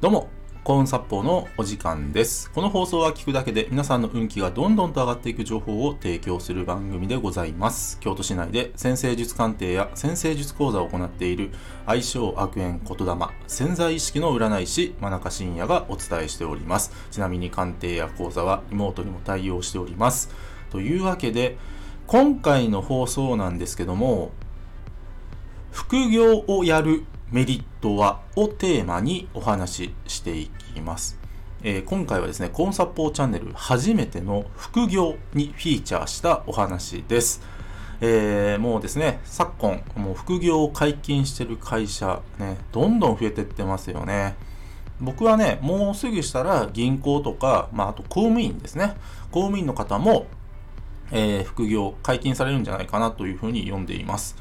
どうも、幸運殺法のお時間です。この放送は聞くだけで皆さんの運気がどんどんと上がっていく情報を提供する番組でございます。京都市内で先生術鑑定や先生術講座を行っている愛称悪縁言霊潜在意識の占い師真中信也がお伝えしております。ちなみに鑑定や講座は妹にも対応しております。というわけで、今回の放送なんですけども、副業をやるメリットはをテーマにお話ししていきます。えー今回はですね、コンサポーチャンネル初めての副業にフィーチャーしたお話です。えーもうですね、昨今、もう副業を解禁してる会社、ね、どんどん増えてってますよね。僕はね、もうすぐしたら銀行とか、まあ、あと公務員ですね。公務員の方も、えー副業解禁されるんじゃないかなというふうに読んでいます。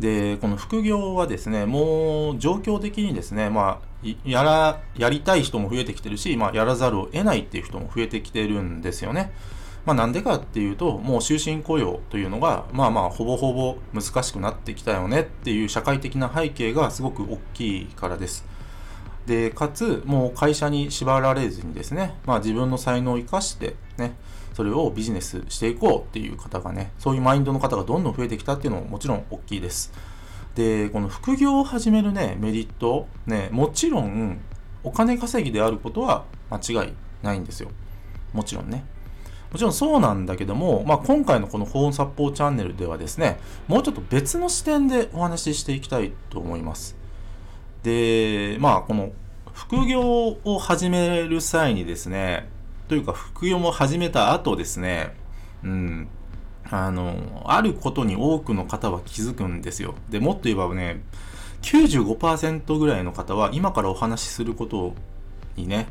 で、この副業はですね、もう状況的にですね、まあ、やら、やりたい人も増えてきてるし、まあ、やらざるを得ないっていう人も増えてきてるんですよね。まあ、なんでかっていうと、もう終身雇用というのが、まあまあ、ほぼほぼ難しくなってきたよねっていう社会的な背景がすごく大きいからです。で、かつ、もう会社に縛られずにですね、まあ自分の才能を生かしてね、それをビジネスしていこうっていう方がね、そういうマインドの方がどんどん増えてきたっていうのももちろん大きいです。で、この副業を始めるね、メリット、ね、もちろんお金稼ぎであることは間違いないんですよ。もちろんね。もちろんそうなんだけども、まあ、今回のこの保温殺法チャンネルではですね、もうちょっと別の視点でお話ししていきたいと思います。で、まあ、この副業を始める際にですね、というか副業も始めた後ですね、うん、あの、あることに多くの方は気づくんですよ。で、もっと言えばね、95%ぐらいの方は今からお話しすることにね、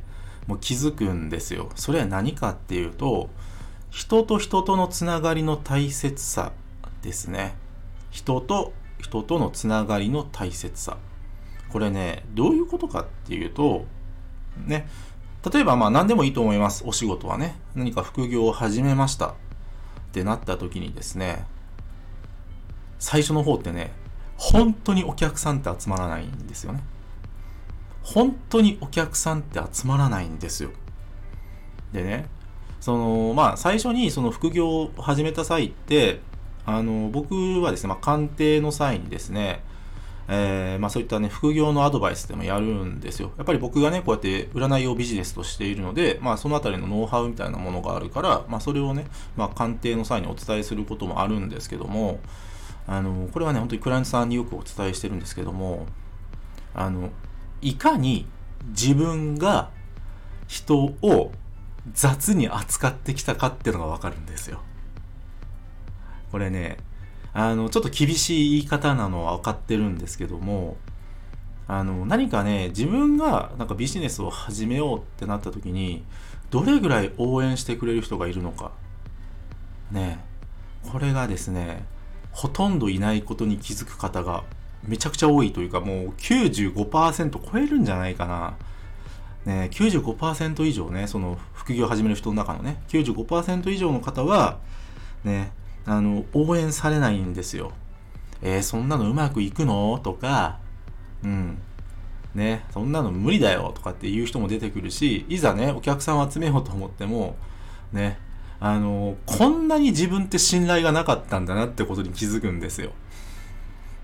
もう気づくんですよ。それは何かっていうと、人と人とのつながりの大切さですね。人と人とのつながりの大切さ。これね、どういうことかっていうと、ね、例えばまあ何でもいいと思います。お仕事はね。何か副業を始めましたってなった時にですね、最初の方ってね、本当にお客さんって集まらないんですよね。本当にお客さんって集まらないんですよ。でね、その、まあ最初にその副業を始めた際って、あの、僕はですね、まあ鑑定の際にですね、えーまあそういったね、副業のアドバイスでもやるんですよ。やっぱり僕がね、こうやって占いをビジネスとしているので、まあそのあたりのノウハウみたいなものがあるから、まあそれをね、まあ鑑定の際にお伝えすることもあるんですけども、あの、これはね、本当にクライアントさんによくお伝えしてるんですけども、あの、いかに自分が人を雑に扱ってきたかっていうのがわかるんですよ。これね、あの、ちょっと厳しい言い方なのは分かってるんですけども、あの、何かね、自分がなんかビジネスを始めようってなった時に、どれぐらい応援してくれる人がいるのか。ねこれがですね、ほとんどいないことに気づく方がめちゃくちゃ多いというか、もう95%超えるんじゃないかな。ね、95%以上ね、その副業を始める人の中のね、95%以上の方は、ね、あの、応援されないんですよ。えー、そんなのうまくいくの？とか、うん。ね、そんなの無理だよとかっていう人も出てくるし、いざね、お客さんを集めようと思っても、ね、あの、こんなに自分って信頼がなかったんだなってことに気づくんですよ。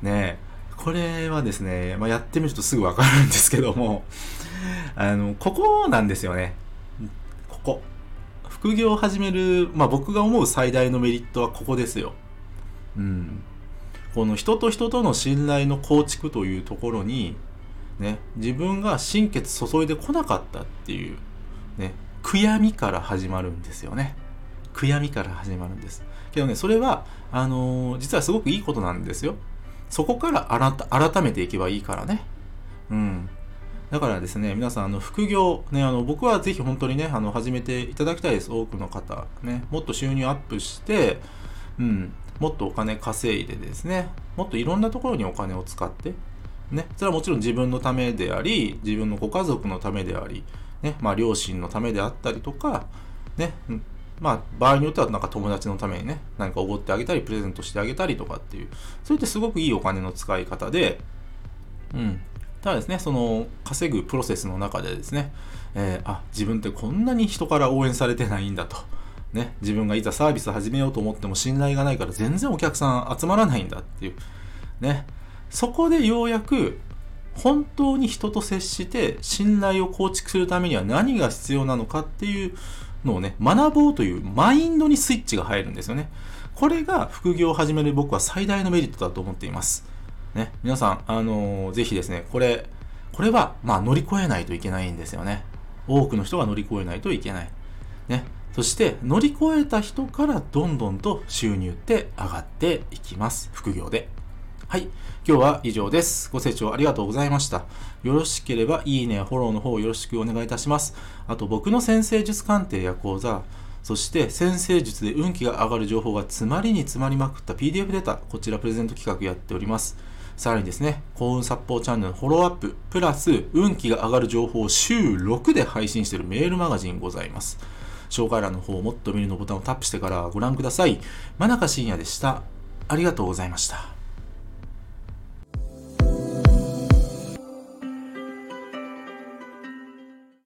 ねこれはですね、まあ、やってみるとすぐわかるんですけども、あの、ここなんですよね。ここ。副業を始める、まあ、僕が思う最大のメリットはここですよ。うん。この人と人との信頼の構築というところに、ね、自分が心血注いでこなかったっていう、ね、悔やみから始まるんですよね。悔やみから始まるんです。けどね、それは、あのー実はすごくいいことなんですよ。そこから改改めていけばいいからね。うん。だからですね、皆さん、あの、副業、ね、あの、僕はぜひ本当にね、あの、始めていただきたいです。多くの方。ね、もっと収入アップして、うん、もっとお金稼いでですね、もっといろんなところにお金を使って、ね、それはもちろん自分のためであり、自分のご家族のためであり、ね、まあ、両親のためであったりとか、ね、まあ、場合によってはなんか友達のためにね、何かおごってあげたり、プレゼントしてあげたりとかっていう、そういったすごくいいお金の使い方で、うん。ただですね、その稼ぐプロセスの中でですね、えー、あ、自分ってこんなに人から応援されてないんだと。ね、自分がいざサービス始めようと思っても信頼がないから全然お客さん集まらないんだっていう。ね。そこでようやく本当に人と接して信頼を構築するためには何が必要なのかっていうのをね、学ぼうというマインドにスイッチが入るんですよね。これが副業を始める僕は最大のメリットだと思っています。ね、皆さん、あのー、ぜひですね、これ、これは、まあ、乗り越えないといけないんですよね。多くの人が乗り越えないといけない。ね。そして、乗り越えた人からどんどんと収入って上がっていきます。副業で。はい。今日は以上です。ご清聴ありがとうございました。よろしければ、いいねフォローの方よろしくお願いいたします。あと、僕の先生術鑑定や講座、そして先生術で運気が上がる情報が詰まりに詰まりまくった PDF データ、こちらプレゼント企画やっております。さらにですね、幸運殺法チャンネルのフォローアップ、プラス運気が上がる情報を週6で配信しているメールマガジンございます。紹介欄の方をもっと見るのボタンをタップしてからご覧ください。真中深也でした。ありがとうございました。